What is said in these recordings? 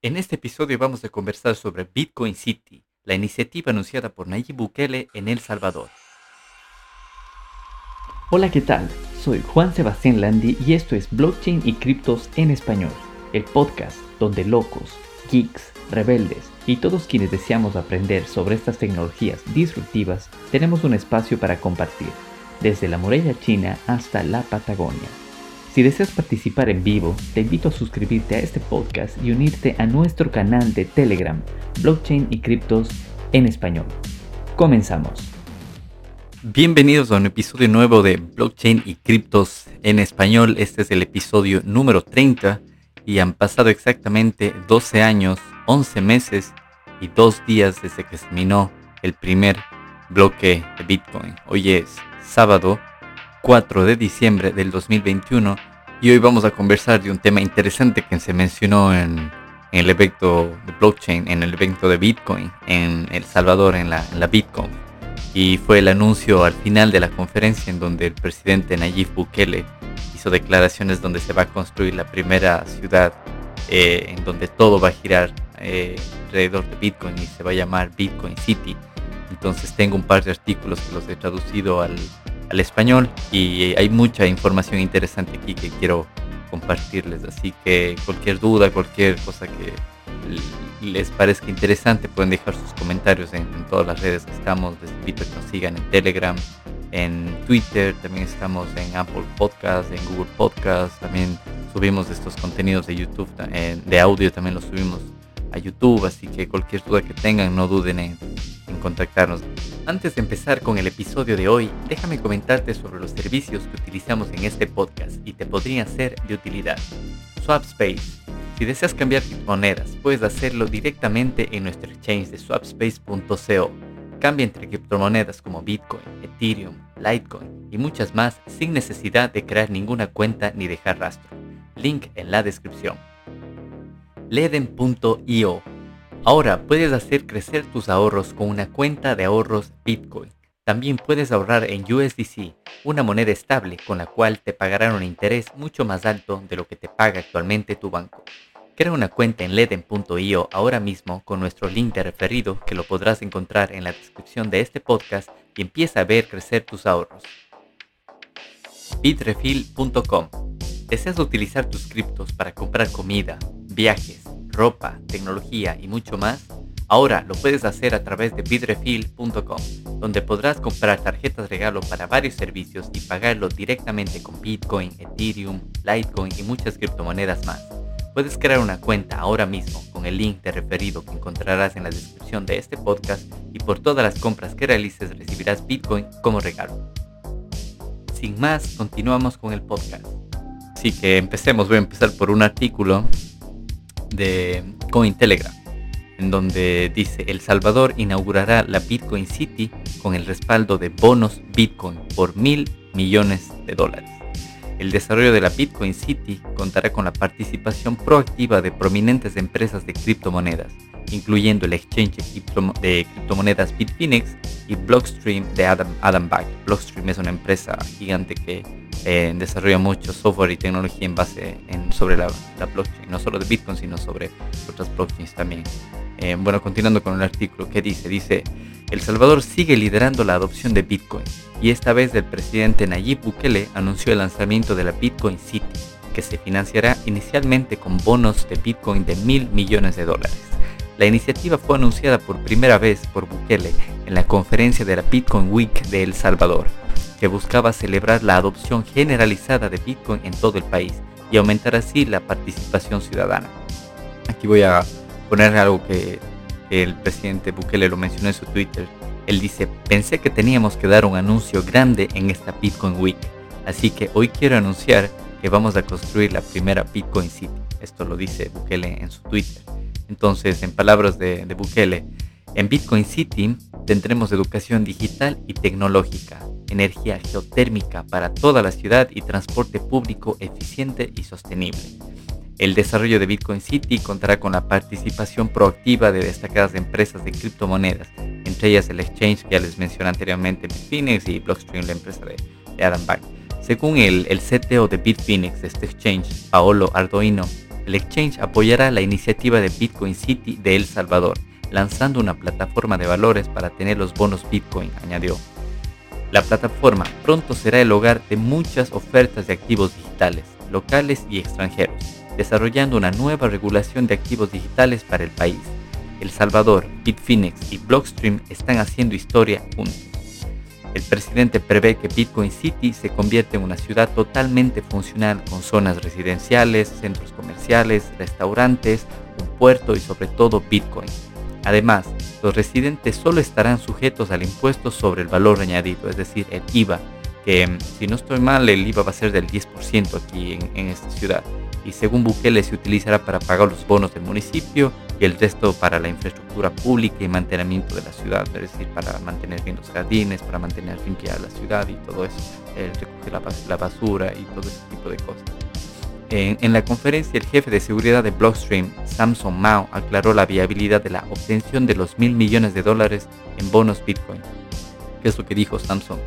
En este episodio vamos a conversar sobre Bitcoin City, la iniciativa anunciada por Nayib Bukele en El Salvador. Hola, ¿qué tal? Soy Juan Sebastián Landi y esto es Blockchain y Criptos en Español, el podcast donde locos, geeks, rebeldes y todos quienes deseamos aprender sobre estas tecnologías disruptivas tenemos un espacio para compartir, desde la muralla china hasta la Patagonia. Si deseas participar en vivo, te invito a suscribirte a este podcast y unirte a nuestro canal de Telegram, Blockchain y Criptos en Español. Comenzamos. Bienvenidos a un episodio nuevo de Blockchain y Criptos en Español. Este es el episodio número 30 y han pasado exactamente 12 años, 11 meses y 2 días desde que se terminó el primer bloque de Bitcoin. Hoy es sábado 4 de diciembre del 2021 y hoy vamos a conversar de un tema interesante que se mencionó en, el evento de blockchain, en el evento de Bitcoin en El Salvador, en la, Bitcoin. Y fue el anuncio al final de la conferencia en donde el presidente Nayib Bukele hizo declaraciones donde se va a construir la primera ciudad eh, en donde todo va a girar eh, alrededor de Bitcoin y se va a llamar Bitcoin City. Entonces tengo un par de artículos que los he traducido al, al español y hay mucha información interesante aquí que quiero compartirles. Así que cualquier duda, cualquier cosa que les parezca interesante, pueden dejar sus comentarios en, todas las redes que estamos. Les invito a que nos sigan en Telegram, en Twitter, también estamos en Apple Podcast, en Google Podcast, también subimos estos contenidos de YouTube, de audio también los subimos a YouTube, así que cualquier duda que tengan no duden en, contactarnos. Antes de empezar con el episodio de hoy, déjame comentarte sobre los servicios que utilizamos en este podcast y te podrían ser de utilidad. Swapspace. Si deseas cambiar criptomonedas, puedes hacerlo directamente en nuestro exchange de swapspace.co. Cambia entre criptomonedas como Bitcoin, Ethereum, Litecoin y muchas más sin necesidad de crear ninguna cuenta ni dejar rastro. Link en la descripción. Leden.io Ahora puedes hacer crecer tus ahorros con una cuenta de ahorros Bitcoin. También puedes ahorrar en USDC, una moneda estable con la cual te pagarán un interés mucho más alto de lo que te paga actualmente tu banco. Crea una cuenta en leden.io ahora mismo con nuestro link de referido que lo podrás encontrar en la descripción de este podcast y empieza a ver crecer tus ahorros. Bitrefill.com ¿Deseas utilizar tus criptos para comprar comida, viajes, ropa, tecnología y mucho más, ahora lo puedes hacer a través de bitrefill.com, donde podrás comprar tarjetas regalo para varios servicios y pagarlo directamente con Bitcoin, Ethereum, Litecoin y muchas criptomonedas más. Puedes crear una cuenta ahora mismo con el link de referido que encontrarás en la descripción de este podcast y por todas las compras que realices recibirás Bitcoin como regalo. Sin más, continuamos con el podcast. Así que empecemos, voy a empezar por un artículo de Cointelegraph, en donde dice El Salvador inaugurará la Bitcoin City con el respaldo de bonos Bitcoin por mil millones de dólares. El desarrollo de la Bitcoin City contará con la participación proactiva de prominentes empresas de criptomonedas, incluyendo el exchange de criptomonedas Bitfinex y Blockstream de Adam, Adam Back. Blockstream es una empresa gigante que eh, desarrolla mucho software y tecnología en base en, sobre la, blockchain, no solo de Bitcoin, sino sobre otras blockchains también. Eh, bueno, continuando con el artículo, ¿qué dice? Dice, El Salvador sigue liderando la adopción de Bitcoin y esta vez el presidente Nayib Bukele anunció el lanzamiento de la Bitcoin City, que se financiará inicialmente con bonos de Bitcoin de mil millones de dólares. La iniciativa fue anunciada por primera vez por Bukele en la conferencia de la Bitcoin Week de El Salvador, que buscaba celebrar la adopción generalizada de Bitcoin en todo el país y aumentar así la participación ciudadana. Aquí voy a poner algo que el presidente Bukele lo mencionó en su Twitter. Él dice, pensé que teníamos que dar un anuncio grande en esta Bitcoin Week, así que hoy quiero anunciar que vamos a construir la primera Bitcoin City. Esto lo dice Bukele en su Twitter. Entonces, en palabras de, Bukele, en Bitcoin City tendremos educación digital y tecnológica, energía geotérmica para toda la ciudad y transporte público eficiente y sostenible. El desarrollo de Bitcoin City contará con la participación proactiva de destacadas empresas de criptomonedas, entre ellas el exchange que ya les mencioné anteriormente, Bitfinex y Blockstream, la empresa de, Adam Back. Según el, el CTO de Bitfinex, este exchange, Paolo Arduino, el exchange apoyará la iniciativa de Bitcoin City de El Salvador, lanzando una plataforma de valores para tener los bonos Bitcoin, añadió. La plataforma pronto será el hogar de muchas ofertas de activos digitales, locales y extranjeros, desarrollando una nueva regulación de activos digitales para el país. El Salvador, Bitfinex y Blockstream están haciendo historia juntos. El presidente prevé que Bitcoin City se convierta en una ciudad totalmente funcional con zonas residenciales, centros comerciales, restaurantes, un puerto y sobre todo Bitcoin. Además, los residentes solo estarán sujetos al impuesto sobre el valor añadido, es decir, el IVA, que mm, si no estoy mal, el IVA va a ser del 10% aquí en, en esta ciudad. Y según Bukele se utilizará para pagar los bonos del municipio y el resto para la infraestructura pública y mantenimiento de la ciudad, es decir, para mantener bien los jardines, para mantener limpia la ciudad y todo eso, el recoger la, basura y todo ese tipo de cosas. En, la conferencia, el jefe de seguridad de Blockstream, Samson Mao, aclaró la viabilidad de la obtención de los mil millones de dólares en bonos Bitcoin. ¿Qué es lo que dijo Samson?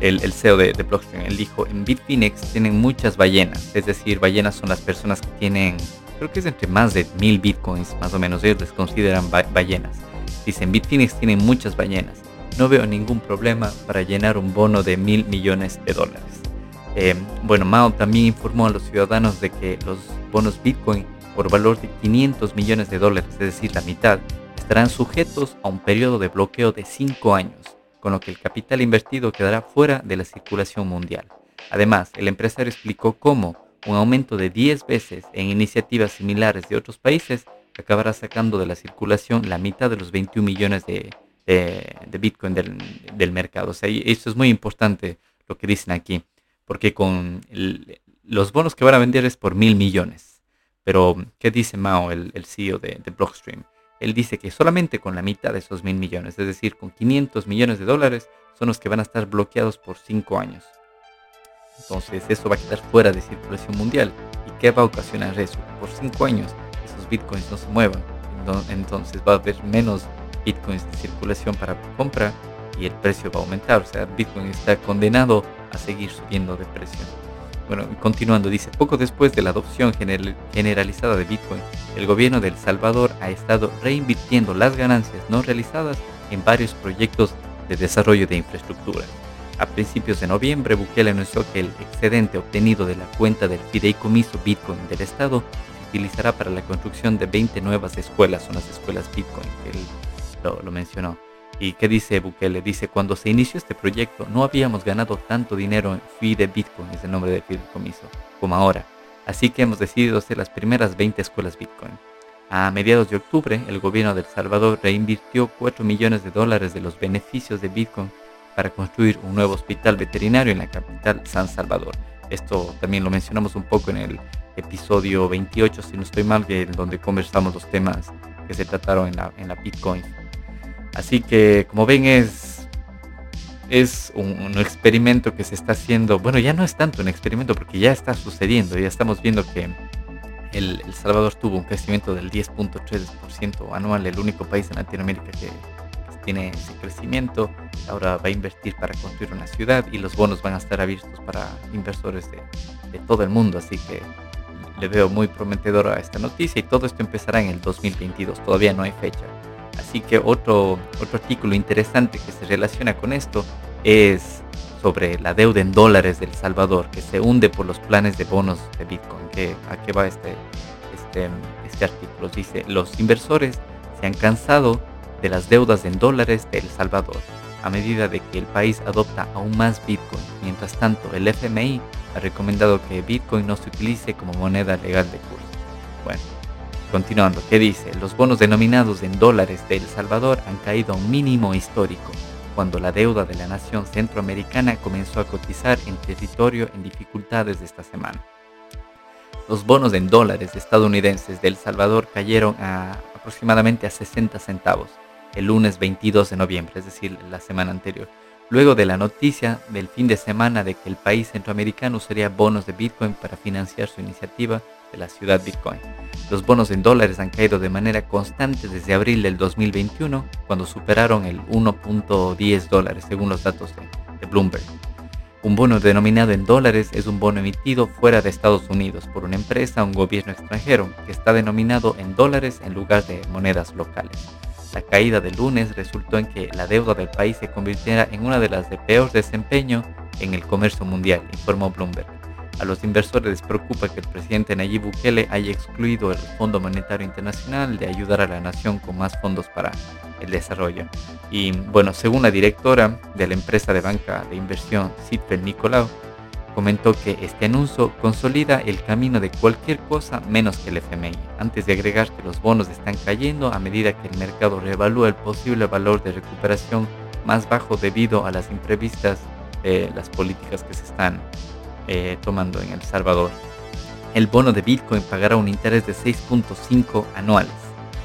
El, CEO de, de, Blockstream. Él dijo, en Bitfinex tienen muchas ballenas, es decir, ballenas son las personas que tienen creo que es entre más de mil bitcoins, más o menos, ellos les consideran ballenas. Dicen, Bitfinex tiene muchas ballenas. No veo ningún problema para llenar un bono de mil millones de dólares. Eh, bueno, Mao también informó a los ciudadanos de que los bonos Bitcoin por valor de 500 millones de dólares, es decir, la mitad, estarán sujetos a un periodo de bloqueo de 5 años, con lo que el capital invertido quedará fuera de la circulación mundial. Además, el empresario explicó cómo un aumento de 10 veces en iniciativas similares de otros países acabará sacando de la circulación la mitad de los 21 millones de, Bitcoin del, mercado. O sea, esto es muy importante lo que dicen aquí, porque con los bonos que van a vender es por mil millones. Pero, ¿qué dice Mao, el, CEO de, de, Blockstream? Él dice que solamente con la mitad de esos mil millones, es decir, con 500 millones de dólares, son los que van a estar bloqueados por 5 años. Entonces eso va a quedar fuera de circulación mundial. ¿Y qué va a ocasionar eso? Por cinco años esos bitcoins no se muevan. Entonces va a haber menos bitcoins de circulación para compra y el precio va a aumentar. O sea, Bitcoin está condenado a seguir subiendo de precio. Bueno, continuando, dice, poco después de la adopción generalizada de Bitcoin, el gobierno de El Salvador ha estado reinvirtiendo las ganancias no realizadas en varios proyectos de desarrollo de infraestructura. A principios de noviembre, Bukele anunció que el excedente obtenido de la cuenta del fideicomiso Bitcoin del Estado se utilizará para la construcción de 20 nuevas escuelas, son las escuelas Bitcoin que él lo, mencionó. ¿Y qué dice Bukele? Dice, cuando se inició este proyecto no habíamos ganado tanto dinero en FIDE Bitcoin, es el nombre del fideicomiso, como ahora. Así que hemos decidido hacer las primeras 20 escuelas Bitcoin. A mediados de octubre, el gobierno de El Salvador reinvirtió 4 millones de dólares de los beneficios de Bitcoin para construir un nuevo hospital veterinario en la capital San Salvador. Esto también lo mencionamos un poco en el episodio 28, si no estoy mal, en donde conversamos los temas que se trataron en la, en la Bitcoin. Así que, como ven, es, un, experimento que se está haciendo. Bueno, ya no es tanto un experimento porque ya está sucediendo. Ya estamos viendo que el, Salvador tuvo un crecimiento del 10.3% anual, el único país en Latinoamérica que, tiene ese crecimiento, ahora va a invertir para construir una ciudad y los bonos van a estar abiertos para inversores de, todo el mundo, así que le veo muy prometedor a esta noticia y todo esto empezará en el 2022, todavía no hay fecha. Así que otro, otro artículo interesante que se relaciona con esto es sobre la deuda en dólares del Salvador, que se hunde por los planes de bonos de Bitcoin. ¿A qué va este, este, este artículo? Dice, los inversores se han cansado de las deudas en dólares de El Salvador, a medida de que el país adopta aún más Bitcoin. Mientras tanto, el FMI ha recomendado que Bitcoin no se utilice como moneda legal de curso. Bueno, continuando, ¿qué dice? Los bonos denominados en dólares de El Salvador han caído a un mínimo histórico, cuando la deuda de la nación centroamericana comenzó a cotizar en territorio en dificultades esta semana. Los bonos en dólares estadounidenses de El Salvador cayeron a aproximadamente a 60 centavos, el lunes 22 de noviembre, es decir, la semana anterior, luego de la noticia del fin de semana de que el país centroamericano usaría bonos de Bitcoin para financiar su iniciativa de la ciudad Bitcoin. Los bonos en dólares han caído de manera constante desde abril del 2021, cuando superaron el 1.10 dólares según los datos de, Bloomberg. Un bono denominado en dólares es un bono emitido fuera de Estados Unidos por una empresa o un gobierno extranjero que está denominado en dólares en lugar de monedas locales. La caída del lunes resultó en que la deuda del país se convirtiera en una de las de peor desempeño en el comercio mundial, informó Bloomberg. A los inversores les preocupa que el presidente Nayib Bukele haya excluido el Fondo Monetario Internacional de ayudar a la nación con más fondos para el desarrollo. Y bueno, según la directora de la empresa de banca de inversión, Sitfel Nicolau, comentó que este anuncio consolida el camino de cualquier cosa menos que el FMI, antes de agregar que los bonos están cayendo a medida que el mercado reevalúa el posible valor de recuperación más bajo debido a las imprevistas de las políticas que se están eh, tomando en El Salvador. El bono de Bitcoin pagará un interés de 6.5 anuales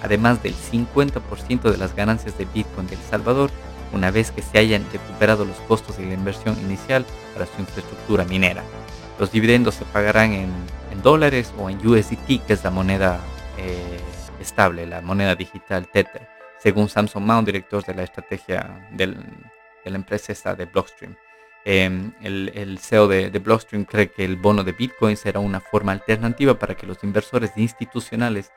además del 50% de las ganancias de Bitcoin de El Salvador una vez que se hayan recuperado los costos de la inversión inicial para su infraestructura minera. Los dividendos se pagarán en, dólares o en USDT, que es la moneda eh, estable, la moneda digital Tether, según Samson Mao, director de la estrategia de la empresa de Blockstream. Em, el, CEO de, de, Blockstream cree que el bono de Bitcoin será una forma alternativa para que los inversores institucionales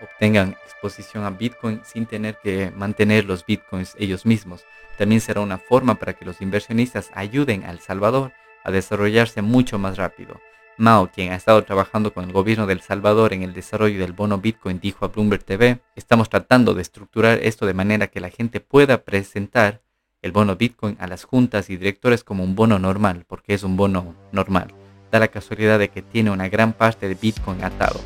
obtengan exposición a Bitcoin sin tener que mantener los Bitcoins ellos mismos. También será una forma para que los inversionistas ayuden a El Salvador a desarrollarse mucho más rápido. Mao, quien ha estado trabajando con el gobierno de El Salvador en el desarrollo del bono Bitcoin, dijo a Bloomberg TV, estamos tratando de estructurar esto de manera que la gente pueda presentar el bono Bitcoin a las juntas y directores como un bono normal, porque es un bono normal. Da la casualidad de que tiene una gran parte de Bitcoin atado.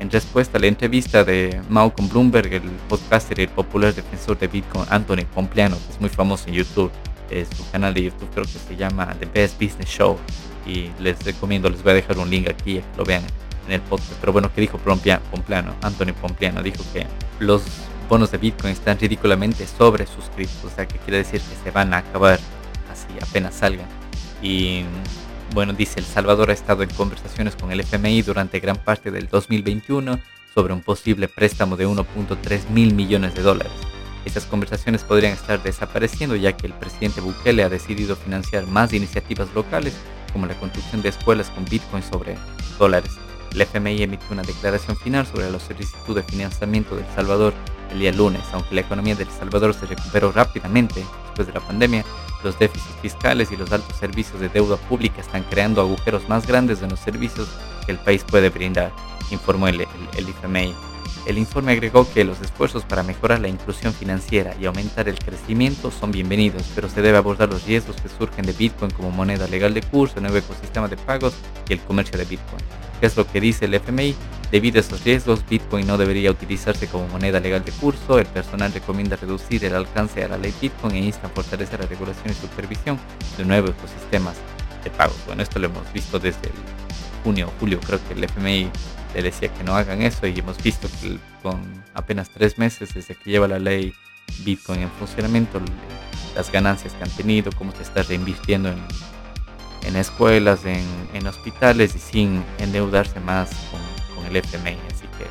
En respuesta a la entrevista de Malcolm Bloomberg, el podcaster y el popular defensor de Bitcoin Anthony Pompliano, que es muy famoso en YouTube, es su canal de YouTube creo que se llama The Best Business Show y les recomiendo, les voy a dejar un link aquí, lo vean en el podcast. Pero bueno, ¿qué dijo Pompliano? Anthony Pompliano dijo que los bonos de Bitcoin están ridículamente sobre suscritos, o sea que quiere decir que se van a acabar así apenas salgan. Y bueno, dice, El Salvador ha estado en conversaciones con el FMI durante gran parte del 2021 sobre un posible préstamo de 1.3 mil millones de dólares. Estas conversaciones podrían estar desapareciendo ya que el presidente Bukele ha decidido financiar más iniciativas locales como la construcción de escuelas con Bitcoin sobre dólares. El FMI emitió una declaración final sobre la solicitud de financiamiento de El Salvador el día lunes, aunque la economía de El Salvador se recuperó rápidamente después de la pandemia, los déficits fiscales y los altos servicios de deuda pública están creando agujeros más grandes en los servicios que el país puede brindar, informó el, IFMI. El informe agregó que los esfuerzos para mejorar la inclusión financiera y aumentar el crecimiento son bienvenidos, pero se debe abordar los riesgos que surgen de Bitcoin como moneda legal de curso, nuevo ecosistema de pagos y el comercio de Bitcoin. ¿Qué es lo que dice el FMI? Debido a esos riesgos, Bitcoin no debería utilizarse como moneda legal de curso. El personal recomienda reducir el alcance a la ley Bitcoin e insta a fortalecer la regulación y supervisión de nuevos ecosistemas de pagos. Bueno, esto lo hemos visto desde el junio o julio. Creo que el FMI le decía que no hagan eso y hemos visto que con apenas tres meses desde que lleva la ley Bitcoin en funcionamiento, las ganancias que han tenido, cómo se está reinvirtiendo en, en escuelas, en, en hospitales y sin endeudarse más con el FMI. Así que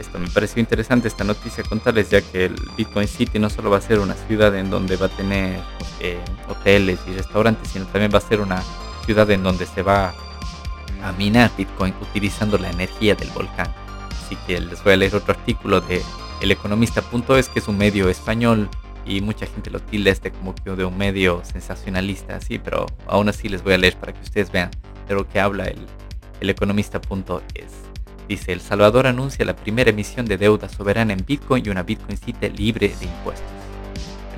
esto me pareció interesante esta noticia contarles ya que el Bitcoin City no solo va a ser una ciudad en donde va a tener eh, hoteles y restaurantes, sino también va a ser una ciudad en donde se va minar Bitcoin utilizando la energía del volcán. Así que les voy a leer otro artículo de eleconomista.es que es un medio español y mucha gente lo tilda este como que de un medio sensacionalista así, pero aún así les voy a leer para que ustedes vean de lo que habla el, el economista.es. Dice, El Salvador anuncia la primera emisión de deuda soberana en Bitcoin y una Bitcoin City libre de impuestos.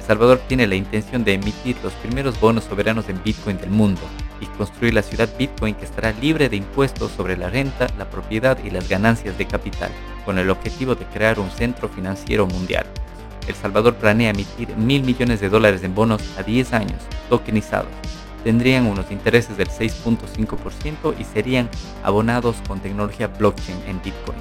El Salvador tiene la intención de emitir los primeros bonos soberanos en Bitcoin del mundo y construir la ciudad Bitcoin que estará libre de impuestos sobre la renta, la propiedad y las ganancias de capital, con el objetivo de crear un centro financiero mundial. El Salvador planea emitir mil millones de dólares en bonos a 10 años, tokenizados, tendrían unos intereses del 6.5% y serían abonados con tecnología blockchain en Bitcoin.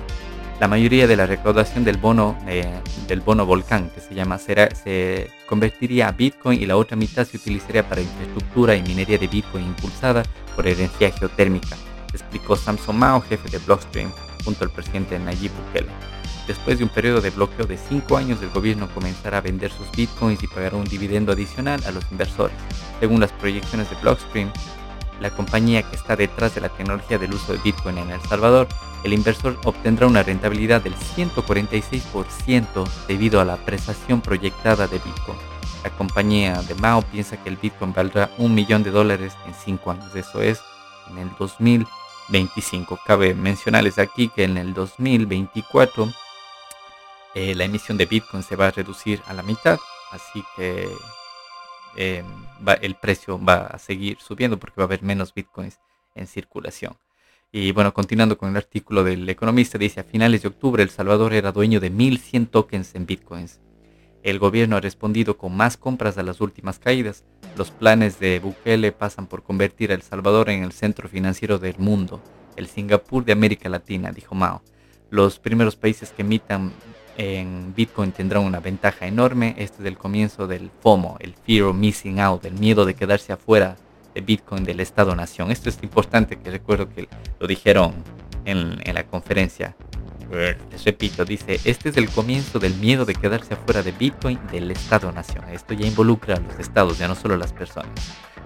La mayoría de la recaudación del bono, eh, del bono volcán, que se llama, se convertiría a Bitcoin y la otra mitad se utilizaría para infraestructura y minería de Bitcoin impulsada por energía geotérmica, explicó Samson Mao, jefe de Blockstream, junto al presidente Nayib Bukele. Después de un periodo de bloqueo de 5 años, el gobierno comenzará a vender sus bitcoins y pagará un dividendo adicional a los inversores. Según las proyecciones de Blockstream, la compañía que está detrás de la tecnología del uso de Bitcoin en El Salvador, el inversor obtendrá una rentabilidad del 146% debido a la apreciación proyectada de Bitcoin. La compañía de Mao piensa que el Bitcoin valdrá un millón de dólares en cinco años. Eso es en el 2025. Cabe mencionarles aquí que en el 2024 eh, la emisión de Bitcoin se va a reducir a la mitad. Así que em, el precio va a seguir subiendo porque va a haber menos Bitcoins en circulación. Y bueno, continuando con el artículo del economista, dice, a finales de octubre El Salvador era dueño de 1.100 tokens en bitcoins. El gobierno ha respondido con más compras a las últimas caídas. Los planes de Bukele pasan por convertir a El Salvador en el centro financiero del mundo, el Singapur de América Latina, dijo Mao. Los primeros países que emitan en Bitcoin tendrán una ventaja enorme. Este es el comienzo del FOMO, el Fear of Missing Out, el miedo de quedarse afuera de Bitcoin del Estado-Nación. Esto es importante que recuerdo que lo dijeron en, la conferencia. Les repito, dice, este es el comienzo del miedo de quedarse afuera de Bitcoin del Estado-Nación. Esto ya involucra a los estados, ya no solo a las personas.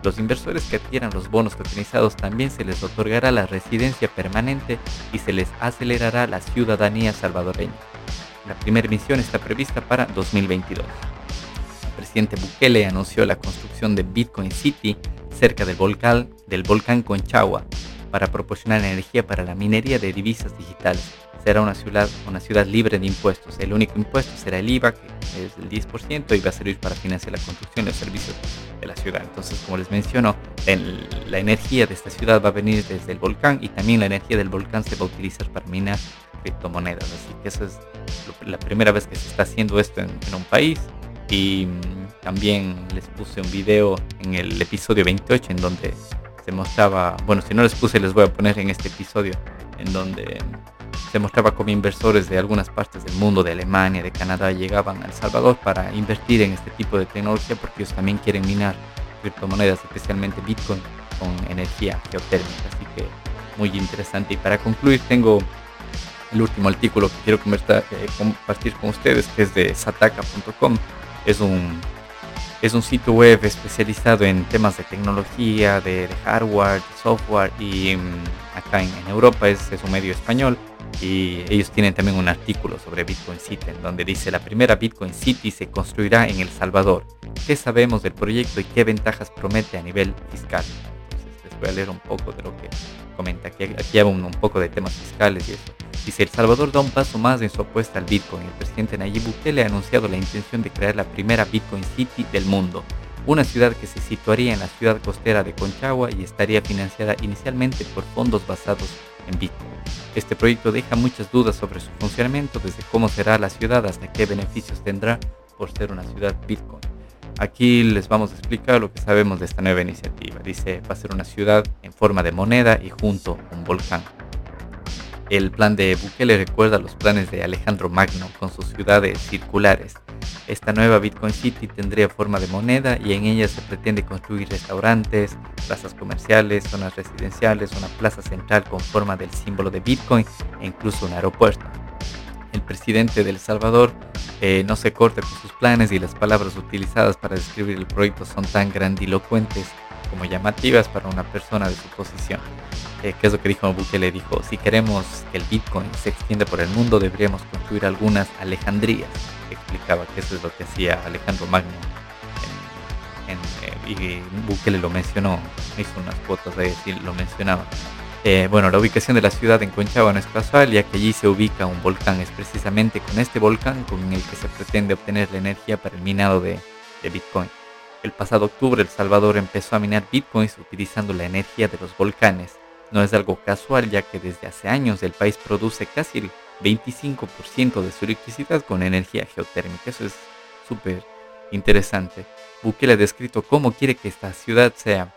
Los inversores que adquieran los bonos tokenizados también se les otorgará la residencia permanente y se les acelerará la ciudadanía salvadoreña. La primera emisión está prevista para 2022. El presidente Bukele anunció la construcción de Bitcoin City cerca del volcán, del volcán Conchagua para proporcionar energía para la minería de divisas digitales. Será una ciudad, una ciudad libre de impuestos. El único impuesto será el IVA, que es del 10%, y va a servir para financiar la construcción y los servicios de la ciudad. Entonces, como les menciono, la energía de esta ciudad va a venir desde el volcán y también la energía del volcán se va a utilizar para minar criptomonedas. Así que esa es la primera vez que se está haciendo esto en, en un país y también les puse un video en el episodio 28 en donde se mostraba, bueno, si no les puse les voy a poner en este episodio, en donde se mostraba cómo inversores de algunas partes del mundo, de Alemania, de Canadá, llegaban a El Salvador para invertir en este tipo de tecnología porque ellos también quieren minar criptomonedas, especialmente Bitcoin, con energía geotérmica. Así que muy interesante. Y para concluir, tengo el último artículo que quiero eh, compartir con ustedes, que es de sataka.com es un, es un sitio web especializado en temas de tecnología, de, hardware, de software y mm, acá en, Europa es, es, un medio español y ellos tienen también un artículo sobre Bitcoin City en donde dice la primera Bitcoin City se construirá en El Salvador. ¿Qué sabemos del proyecto y qué ventajas promete a nivel fiscal? Les voy a leer un poco de lo que comenta. Aquí, aquí hay un poco de temas fiscales y eso. Dice, El Salvador da un paso más en su apuesta al Bitcoin. El presidente Nayib Bukele ha anunciado la intención de crear la primera Bitcoin City del mundo, una ciudad que se situaría en la ciudad costera de Conchagua y estaría financiada inicialmente por fondos basados en Bitcoin. Este proyecto deja muchas dudas sobre su funcionamiento, desde cómo será la ciudad hasta qué beneficios tendrá por ser una ciudad Bitcoin. Aquí les vamos a explicar lo que sabemos de esta nueva iniciativa. Dice, va a ser una ciudad en forma de moneda y junto a un volcán. El plan de Bukele recuerda los planes de Alejandro Magno con sus ciudades circulares. Esta nueva Bitcoin City tendría forma de moneda y en ella se pretende construir restaurantes, plazas comerciales, zonas residenciales, una plaza central con forma del símbolo de Bitcoin e incluso un aeropuerto. El presidente de El Salvador eh, no se corta con sus planes y las palabras utilizadas para describir el proyecto son tan grandilocuentes como llamativas para una persona de su posición. Eh, que es lo que dijo Bukele, dijo, si queremos que el Bitcoin se extienda por el mundo, deberíamos construir algunas Alejandrías. Explicaba que eso es lo que hacía Alejandro Magno. Eh, y Bukele lo mencionó, hizo unas fotos de decir, lo mencionaba. Eh, bueno, la ubicación de la ciudad en Conchagua no es casual, ya que allí se ubica un volcán. Es precisamente con este volcán con el que se pretende obtener la energía para el minado de Bitcoin. El pasado octubre El Salvador empezó a minar bitcoins utilizando la energía de los volcanes. No es algo casual ya que desde hace años el país produce casi el 25% de su electricidad con energía geotérmica. Eso es súper interesante. Bukele ha descrito cómo quiere que esta ciudad sea,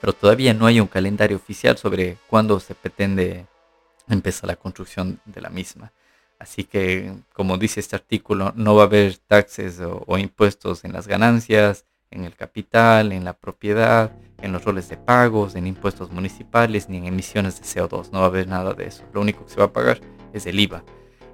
pero todavía no hay un calendario oficial sobre cuándo se pretende empezar la construcción de la misma. Así que, como dice este artículo, no va a haber taxes o impuestos en las ganancias, en el capital, en la propiedad, en los roles de pagos, en impuestos municipales, ni en emisiones de CO2. No va a haber nada de eso. Lo único que se va a pagar es el IVA.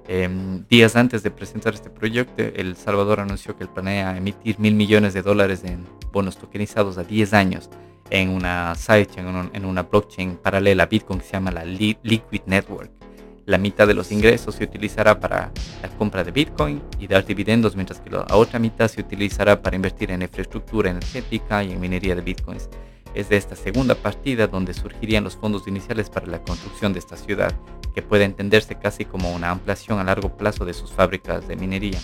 Em, días antes de presentar este proyecto, El Salvador anunció que planea emitir mil millones de dólares en bonos tokenizados a 10 años. en una sidechain, en, una blockchain paralela a Bitcoin que se llama la Liquid Network. La mitad de los ingresos se utilizará para la compra de Bitcoin y dar dividendos, mientras que la otra mitad se utilizará para invertir en infraestructura energética y en minería de Bitcoins. Es de esta segunda partida donde surgirían los fondos iniciales para la construcción de esta ciudad, que puede entenderse casi como una ampliación a largo plazo de sus fábricas de minería.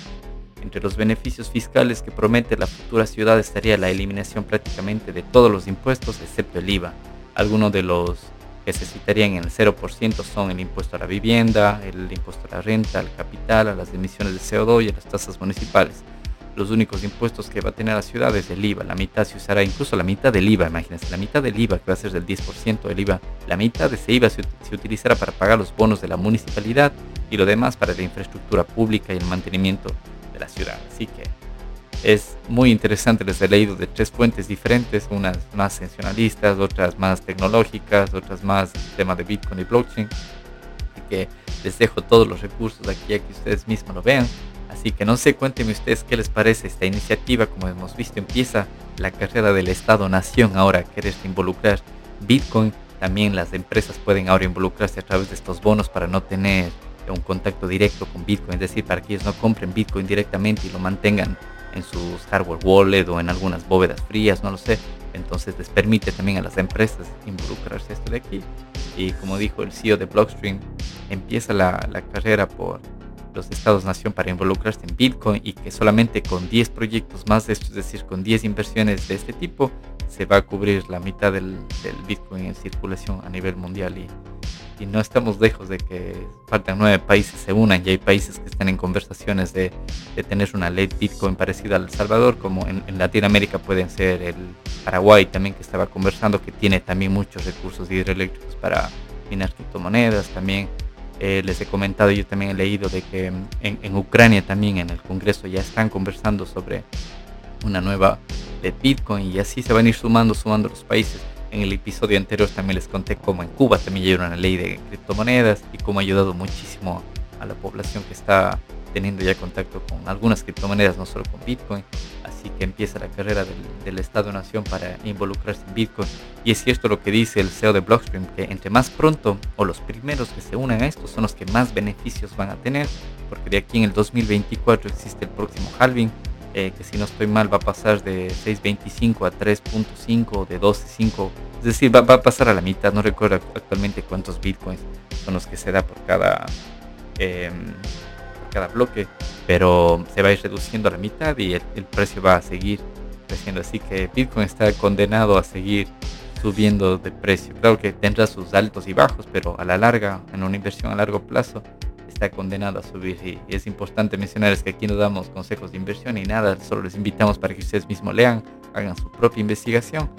Entre los beneficios fiscales que promete la futura ciudad estaría la eliminación prácticamente de todos los impuestos excepto el IVA. Algunos de los que se citarían en el 0% son el impuesto a la vivienda, el impuesto a la renta, al capital, a las emisiones de CO2 y a las tasas municipales. Los únicos impuestos que va a tener la ciudad es el IVA. La mitad se usará, incluso la mitad del IVA, imagínense, la mitad del IVA que va a ser del 10% del IVA. La mitad de ese IVA se, se utilizará para pagar los bonos de la municipalidad y lo demás para la infraestructura pública y el mantenimiento de la ciudad. Así que es muy interesante, les he leído de tres fuentes diferentes, unas más sensacionalistas, otras más tecnológicas, otras más tema de Bitcoin y blockchain. Así que les dejo todos los recursos aquí a que ustedes mismos lo vean. Así que no sé, cuéntenme ustedes qué les parece esta iniciativa. Como hemos visto, empieza la carrera del Estado-Nación ahora a querer involucrar Bitcoin. También las empresas pueden ahora involucrarse a través de estos bonos para no tener un contacto directo con Bitcoin, es decir, para que ellos no compren Bitcoin directamente y lo mantengan en sus hardware wallet o en algunas bóvedas frías, no lo sé. Entonces les permite también a las empresas involucrarse esto de aquí. Y como dijo el CEO de Blockstream, empieza la, la carrera por los estados-nación para involucrarse en Bitcoin y que solamente con 10 proyectos más de esto, es decir, con 10 inversiones de este tipo, se va a cubrir la mitad del, Bitcoin en circulación a nivel mundial. Y no estamos lejos de que faltan nueve países se unan y hay países que están en conversaciones de, tener una ley Bitcoin parecida al Salvador, como en, Latinoamérica pueden ser el Paraguay también que estaba conversando, que tiene también muchos recursos hidroeléctricos para minar criptomonedas, también eh, les he comentado, yo también he leído de que en, Ucrania también en el Congreso ya están conversando sobre una nueva de Bitcoin y así se van a ir sumando, sumando los países. En el episodio anterior también les conté cómo en Cuba también hay una ley de criptomonedas y cómo ha ayudado muchísimo a la población que está teniendo ya contacto con algunas criptomonedas, no solo con Bitcoin. Así que empieza la carrera del, Estado-Nación para involucrarse en Bitcoin. Y es cierto lo que dice el CEO de Blockstream, que entre más pronto o los primeros que se unan a esto son los que más beneficios van a tener, porque de aquí en el 2024 existe el próximo halving eh, que si no estoy mal va a pasar de 6.25 a 3.5, de 12.5, es decir, va, a pasar a la mitad, no recuerdo actualmente cuántos bitcoins son los que se da por cada, em, cada bloque, pero se va a ir reduciendo a la mitad y el, precio va a seguir creciendo, así que bitcoin está condenado a seguir subiendo de precio. Claro que tendrá sus altos y bajos, pero a la larga, en una inversión a largo plazo, está condenado a subir. Y, es importante mencionar es que aquí no damos consejos de inversión ni nada, solo les invitamos para que ustedes mismos lean, hagan su propia investigación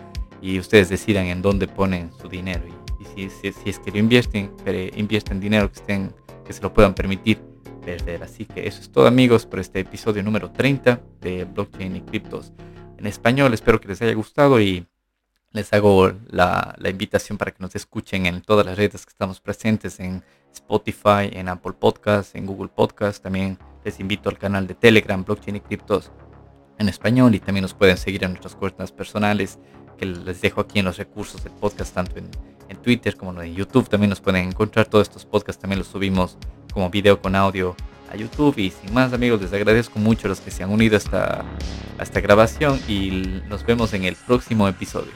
y ustedes decidan en dónde ponen su dinero. Y, si, si, es que lo invierten, pero invierten dinero que estén que se lo puedan permitir perder. Así que eso es todo amigos por este episodio número 30 de blockchain y criptos en español. Espero que les haya gustado y les hago la, invitación para que nos escuchen en todas las redes que estamos presentes en Spotify, en Apple Podcasts, en Google Podcasts. También les invito al canal de Telegram, Blockchain y Criptos en español y también nos pueden seguir en nuestras cuentas personales que les dejo aquí en los recursos del podcast, tanto en Twitter como en YouTube. También nos pueden encontrar todos estos podcasts, también los subimos como video con audio a YouTube. Y sin más amigos, les agradezco mucho a los que se han unido hasta a esta grabación y nos vemos en el próximo episodio.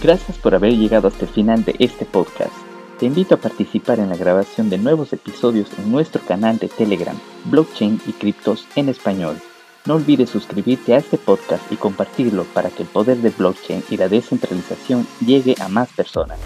Gracias por haber llegado hasta el final de este podcast. Te invito a participar en la grabación de nuevos episodios en nuestro canal de Telegram, Blockchain y Criptos en Español. No olvides suscribirte a este podcast y compartirlo para que el poder de blockchain y la descentralización llegue a más personas.